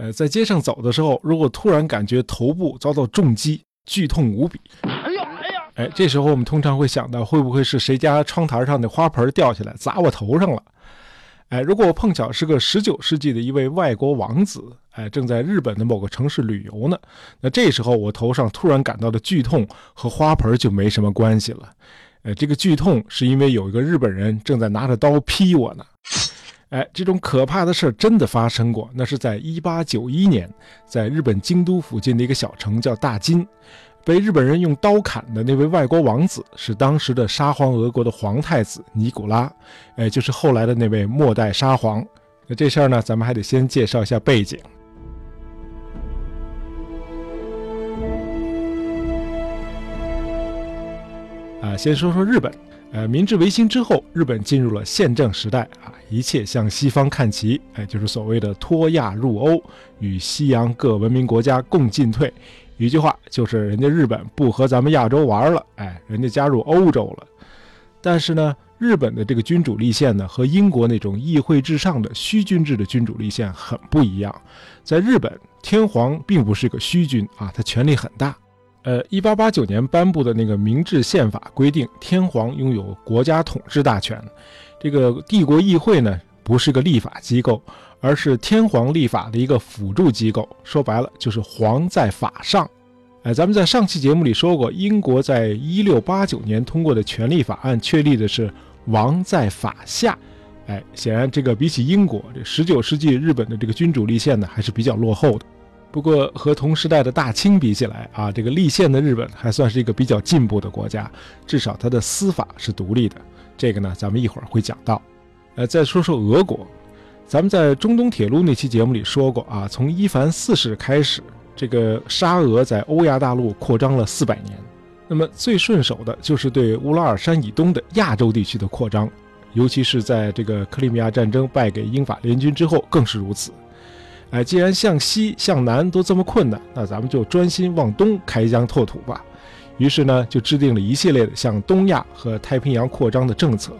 呃，在街上走的时候，如果突然感觉头部遭到重击，剧痛无比。哎呦哎呀！哎，这时候我们通常会想到，会不会是谁家窗台上的花盆掉下来砸我头上了？哎，如果我碰巧是个十九世纪的一位外国王子，哎，正在日本的某个城市旅游呢，那这时候我头上突然感到的剧痛和花盆就没什么关系了。呃，这个剧痛是因为有一个日本人正在拿着刀劈我呢。哎，这种可怕的事真的发生过。那是在一八九一年，在日本京都附近的一个小城叫大金，被日本人用刀砍的那位外国王子是当时的沙皇俄国的皇太子尼古拉，哎，就是后来的那位末代沙皇。那这事儿呢，咱们还得先介绍一下背景。啊，先说说日本。呃，明治维新之后，日本进入了宪政时代啊，一切向西方看齐，哎，就是所谓的脱亚入欧，与西洋各文明国家共进退。一句话就是，人家日本不和咱们亚洲玩了，哎，人家加入欧洲了。但是呢，日本的这个君主立宪呢，和英国那种议会至上的虚君制的君主立宪很不一样。在日本，天皇并不是个虚君啊，他权力很大。呃，一八八九年颁布的那个明治宪法规定，天皇拥有国家统治大权。这个帝国议会呢，不是个立法机构，而是天皇立法的一个辅助机构。说白了，就是皇在法上。哎，咱们在上期节目里说过，英国在一六八九年通过的权利法案确立的是王在法下。哎，显然这个比起英国，这十九世纪日本的这个君主立宪呢，还是比较落后的。不过和同时代的大清比起来啊，这个立宪的日本还算是一个比较进步的国家，至少它的司法是独立的。这个呢，咱们一会儿会讲到。呃，再说说俄国，咱们在中东铁路那期节目里说过啊，从伊凡四世开始，这个沙俄在欧亚大陆扩张了四百年，那么最顺手的就是对乌拉尔山以东的亚洲地区的扩张，尤其是在这个克里米亚战争败给英法联军之后更是如此。哎，既然向西向南都这么困难，那咱们就专心往东开疆拓土吧。于是呢，就制定了一系列的向东亚和太平洋扩张的政策。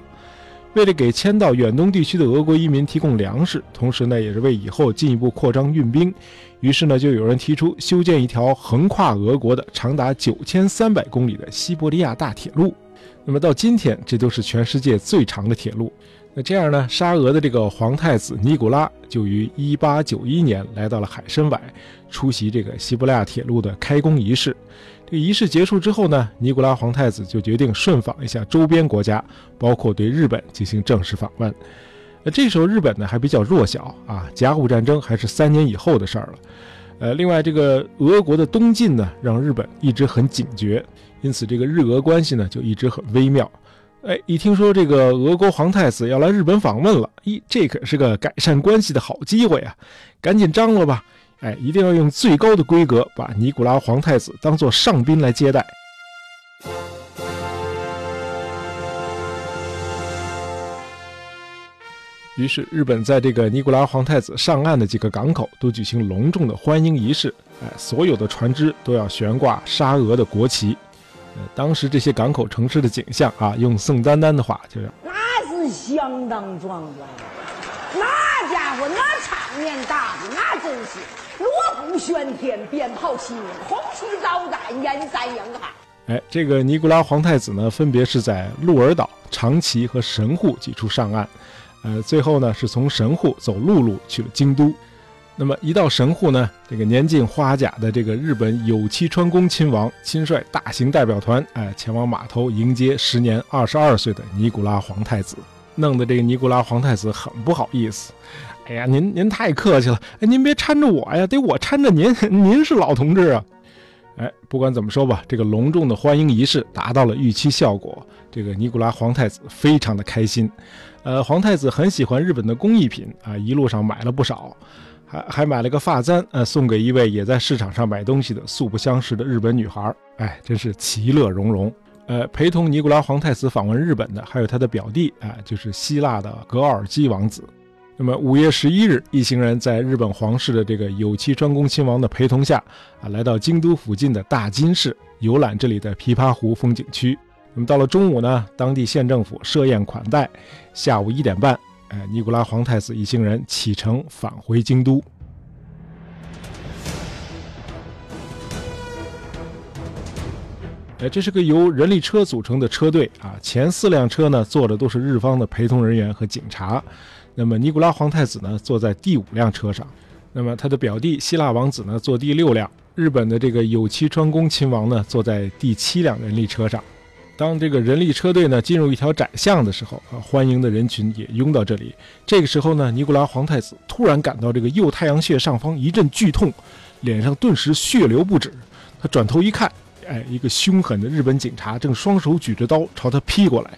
为了给迁到远东地区的俄国移民提供粮食，同时呢，也是为以后进一步扩张运兵。于是呢，就有人提出修建一条横跨俄国的长达九千三百公里的西伯利亚大铁路。那么到今天，这都是全世界最长的铁路。那这样呢，沙俄的这个皇太子尼古拉就于1891年来到了海参崴，出席这个西伯利亚铁路的开工仪式。这个仪式结束之后呢，尼古拉皇太子就决定顺访一下周边国家，包括对日本进行正式访问。那这时候日本呢还比较弱小啊，甲午战争还是三年以后的事儿了。呃，另外这个俄国的东进呢，让日本一直很警觉，因此这个日俄关系呢就一直很微妙。哎，一听说这个俄国皇太子要来日本访问了，咦，这可是个改善关系的好机会啊！赶紧张罗吧！哎，一定要用最高的规格把尼古拉皇太子当做上宾来接待。于是，日本在这个尼古拉皇太子上岸的几个港口都举行隆重的欢迎仪式。哎，所有的船只都要悬挂沙俄的国旗。当时这些港口城市的景象啊，用宋丹丹的话就是，那是相当壮观，那家伙那场面大的那真是锣鼓喧天，鞭炮齐鸣，红旗招展，人山人海。哎，这个尼古拉皇太子呢，分别是在鹿儿岛、长崎和神户几处上岸，呃，最后呢是从神户走陆路去了京都。那么一到神户呢，这个年近花甲的这个日本有栖川宫亲王亲率大型代表团，哎，前往码头迎接时年二十二岁的尼古拉皇太子，弄得这个尼古拉皇太子很不好意思。哎呀，您您太客气了，哎，您别搀着我呀，得我搀着您，您是老同志啊。哎，不管怎么说吧，这个隆重的欢迎仪式达到了预期效果，这个尼古拉皇太子非常的开心。呃，皇太子很喜欢日本的工艺品啊，一路上买了不少。还还买了个发簪，呃，送给一位也在市场上买东西的素不相识的日本女孩，哎，真是其乐融融。呃，陪同尼古拉皇太子访问日本的还有他的表弟，哎，就是希腊的格尔基王子。那么五月十一日，一行人在日本皇室的这个有栖专宫亲王的陪同下，啊，来到京都附近的大津市游览这里的琵琶湖风景区。那么到了中午呢，当地县政府设宴款待，下午一点半。哎尼古拉皇太子一行人启程返回京都。哎这是个由人力车组成的车队啊前四辆车呢坐的都是日方的陪同人员和警察。那么尼古拉皇太子呢坐在第五辆车上。那么他的表弟希腊王子呢坐第六辆。日本的这个有栖川宫亲王呢坐在第七辆人力车上。当这个人力车队呢进入一条窄巷的时候，啊，欢迎的人群也拥到这里。这个时候呢，尼古拉皇太子突然感到这个右太阳穴上方一阵剧痛，脸上顿时血流不止。他转头一看，哎，一个凶狠的日本警察正双手举着刀朝他劈过来，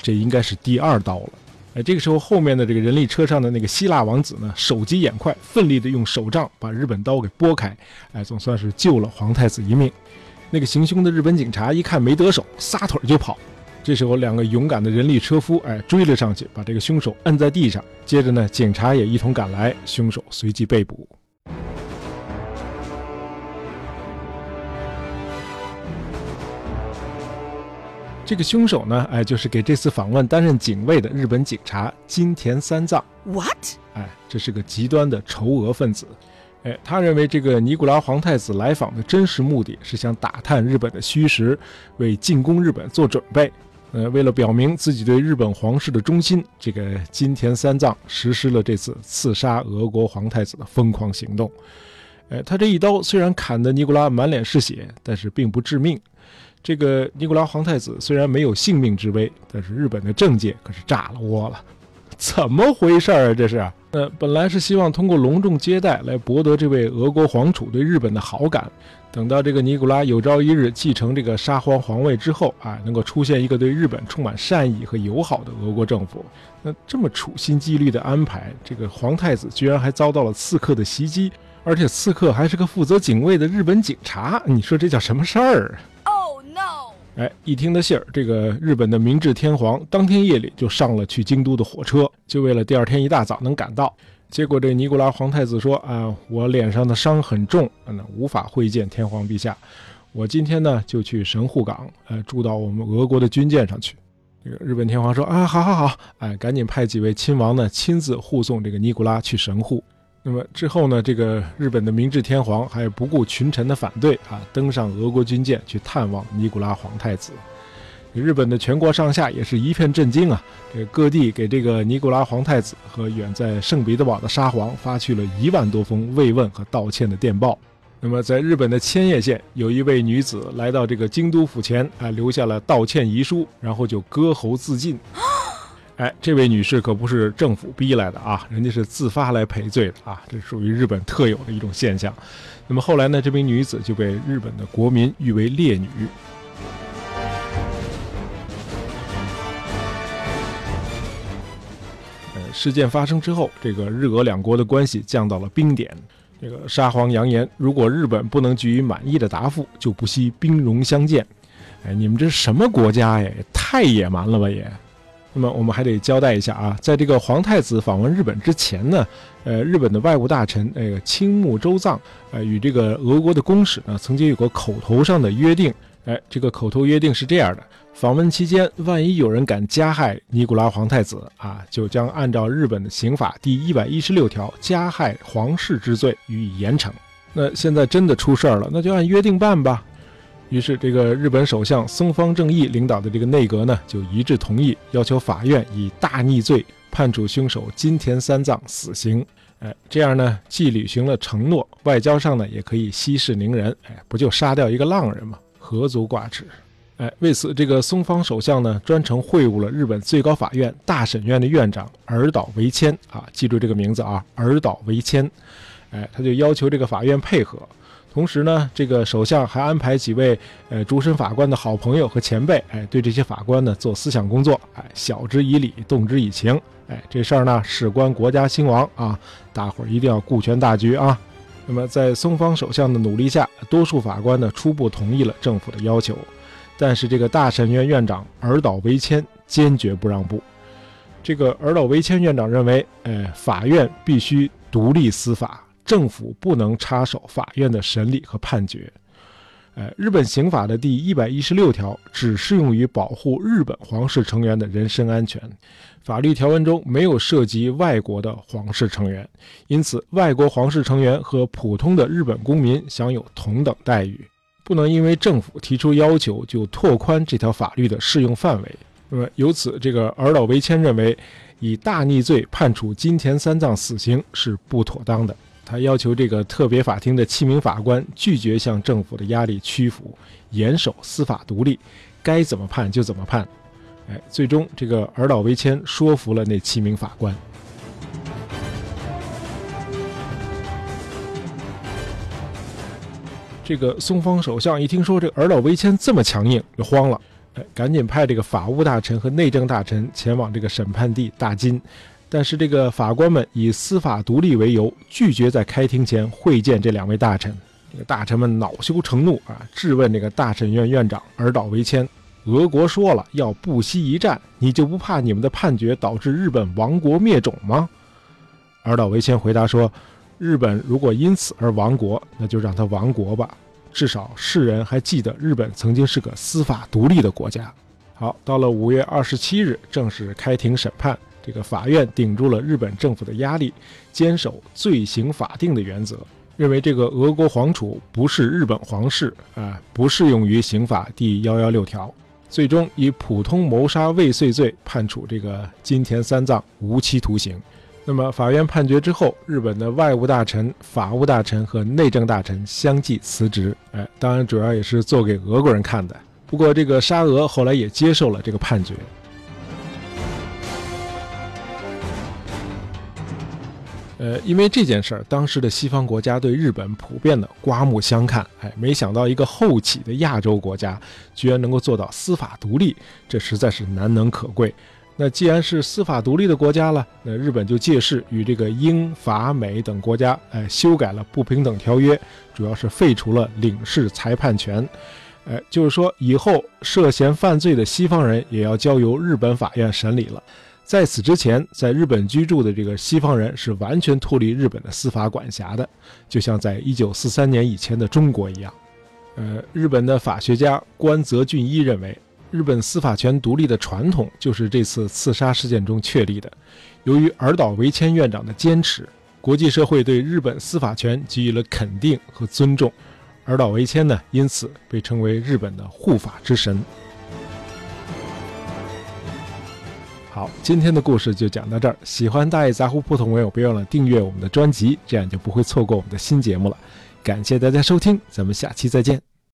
这应该是第二刀了。哎，这个时候后面的这个人力车上的那个希腊王子呢，手疾眼快，奋力的用手杖把日本刀给拨开，哎，总算是救了皇太子一命。那个行凶的日本警察一看没得手，撒腿就跑。这时候，两个勇敢的人力车夫哎追了上去，把这个凶手摁在地上。接着呢，警察也一同赶来，凶手随即被捕。这个凶手呢，哎，就是给这次访问担任警卫的日本警察金田三藏。What？哎，这是个极端的仇俄分子。哎，他认为这个尼古拉皇太子来访的真实目的是想打探日本的虚实，为进攻日本做准备。呃，为了表明自己对日本皇室的忠心，这个金田三藏实施了这次刺杀俄国皇太子的疯狂行动。哎，他这一刀虽然砍得尼古拉满脸是血，但是并不致命。这个尼古拉皇太子虽然没有性命之危，但是日本的政界可是炸了窝了。怎么回事儿啊？这是？呃，本来是希望通过隆重接待来博得这位俄国皇储对日本的好感。等到这个尼古拉有朝一日继承这个沙皇皇位之后啊，能够出现一个对日本充满善意和友好的俄国政府。那这么处心积虑的安排，这个皇太子居然还遭到了刺客的袭击，而且刺客还是个负责警卫的日本警察。你说这叫什么事儿？哎，一听的信儿，这个日本的明治天皇当天夜里就上了去京都的火车，就为了第二天一大早能赶到。结果这尼古拉皇太子说：“啊，我脸上的伤很重，那无法会见天皇陛下。我今天呢就去神户港，呃，住到我们俄国的军舰上去。”这个日本天皇说：“啊，好好好，哎，赶紧派几位亲王呢亲自护送这个尼古拉去神户。”那么之后呢？这个日本的明治天皇还不顾群臣的反对啊，登上俄国军舰去探望尼古拉皇太子。日本的全国上下也是一片震惊啊！这各地给这个尼古拉皇太子和远在圣彼得堡的沙皇发去了一万多封慰问和道歉的电报。那么在日本的千叶县，有一位女子来到这个京都府前啊，留下了道歉遗书，然后就割喉自尽。哎，这位女士可不是政府逼来的啊，人家是自发来赔罪的啊，这属于日本特有的一种现象。那么后来呢，这名女子就被日本的国民誉为烈女。呃，事件发生之后，这个日俄两国的关系降到了冰点。这个沙皇扬言，如果日本不能给予满意的答复，就不惜兵戎相见。哎，你们这什么国家呀？太野蛮了吧也！那么我们还得交代一下啊，在这个皇太子访问日本之前呢，呃，日本的外务大臣那个青木周藏，呃，与这个俄国的公使呢，曾经有过口头上的约定。哎，这个口头约定是这样的：访问期间，万一有人敢加害尼古拉皇太子啊，就将按照日本的刑法第一百一十六条加害皇室之罪予以严惩。那现在真的出事儿了，那就按约定办吧。于是，这个日本首相松方正义领导的这个内阁呢，就一致同意，要求法院以大逆罪判处凶手金田三藏死刑。哎，这样呢，既履行了承诺，外交上呢也可以息事宁人。哎，不就杀掉一个浪人吗？何足挂齿？哎，为此，这个松方首相呢，专程会晤了日本最高法院大审院的院长尔岛维谦啊，记住这个名字啊，尔岛维谦。哎，他就要求这个法院配合。同时呢，这个首相还安排几位呃主审法官的好朋友和前辈，哎，对这些法官呢做思想工作，哎，晓之以理，动之以情，哎，这事儿呢事关国家兴亡啊，大伙儿一定要顾全大局啊。那么在松方首相的努力下，多数法官呢初步同意了政府的要求，但是这个大审院院长尔岛维谦坚决不让步。这个尔岛维谦院长认为，哎，法院必须独立司法。政府不能插手法院的审理和判决。呃，日本刑法的第一百一十六条只适用于保护日本皇室成员的人身安全，法律条文中没有涉及外国的皇室成员，因此外国皇室成员和普通的日本公民享有同等待遇。不能因为政府提出要求就拓宽这条法律的适用范围。那么由此，这个尔岛维谦认为，以大逆罪判处金田三藏死刑是不妥当的。他要求这个特别法庭的七名法官拒绝向政府的压力屈服，严守司法独立，该怎么判就怎么判。哎，最终这个尔岛维谦说服了那七名法官。这个松方首相一听说这个尔岛维谦这么强硬，就慌了，哎，赶紧派这个法务大臣和内政大臣前往这个审判地大金。但是这个法官们以司法独立为由，拒绝在开庭前会见这两位大臣。这个大臣们恼羞成怒啊，质问这个大审院院长尔岛维谦：“俄国说了要不惜一战，你就不怕你们的判决导致日本亡国灭种吗？”尔岛维谦回答说：“日本如果因此而亡国，那就让他亡国吧，至少世人还记得日本曾经是个司法独立的国家。”好，到了五月二十七日，正式开庭审判。这个法院顶住了日本政府的压力，坚守罪刑法定的原则，认为这个俄国皇储不是日本皇室啊，不适用于刑法第幺幺六条，最终以普通谋杀未遂罪判处这个金田三藏无期徒刑。那么法院判决之后，日本的外务大臣、法务大臣和内政大臣相继辞职。哎，当然主要也是做给俄国人看的。不过这个沙俄后来也接受了这个判决。呃，因为这件事儿，当时的西方国家对日本普遍的刮目相看。哎，没想到一个后起的亚洲国家，居然能够做到司法独立，这实在是难能可贵。那既然是司法独立的国家了，那日本就借势与这个英法美等国家，哎，修改了不平等条约，主要是废除了领事裁判权。哎，就是说以后涉嫌犯罪的西方人也要交由日本法院审理了。在此之前，在日本居住的这个西方人是完全脱离日本的司法管辖的，就像在一九四三年以前的中国一样。呃，日本的法学家关泽俊一认为，日本司法权独立的传统就是这次刺杀事件中确立的。由于尔岛维谦院长的坚持，国际社会对日本司法权给予了肯定和尊重。尔岛维谦呢，因此被称为日本的护法之神。好，今天的故事就讲到这儿。喜欢大爷杂货铺的朋友，别忘了订阅我们的专辑，这样就不会错过我们的新节目了。感谢大家收听，咱们下期再见。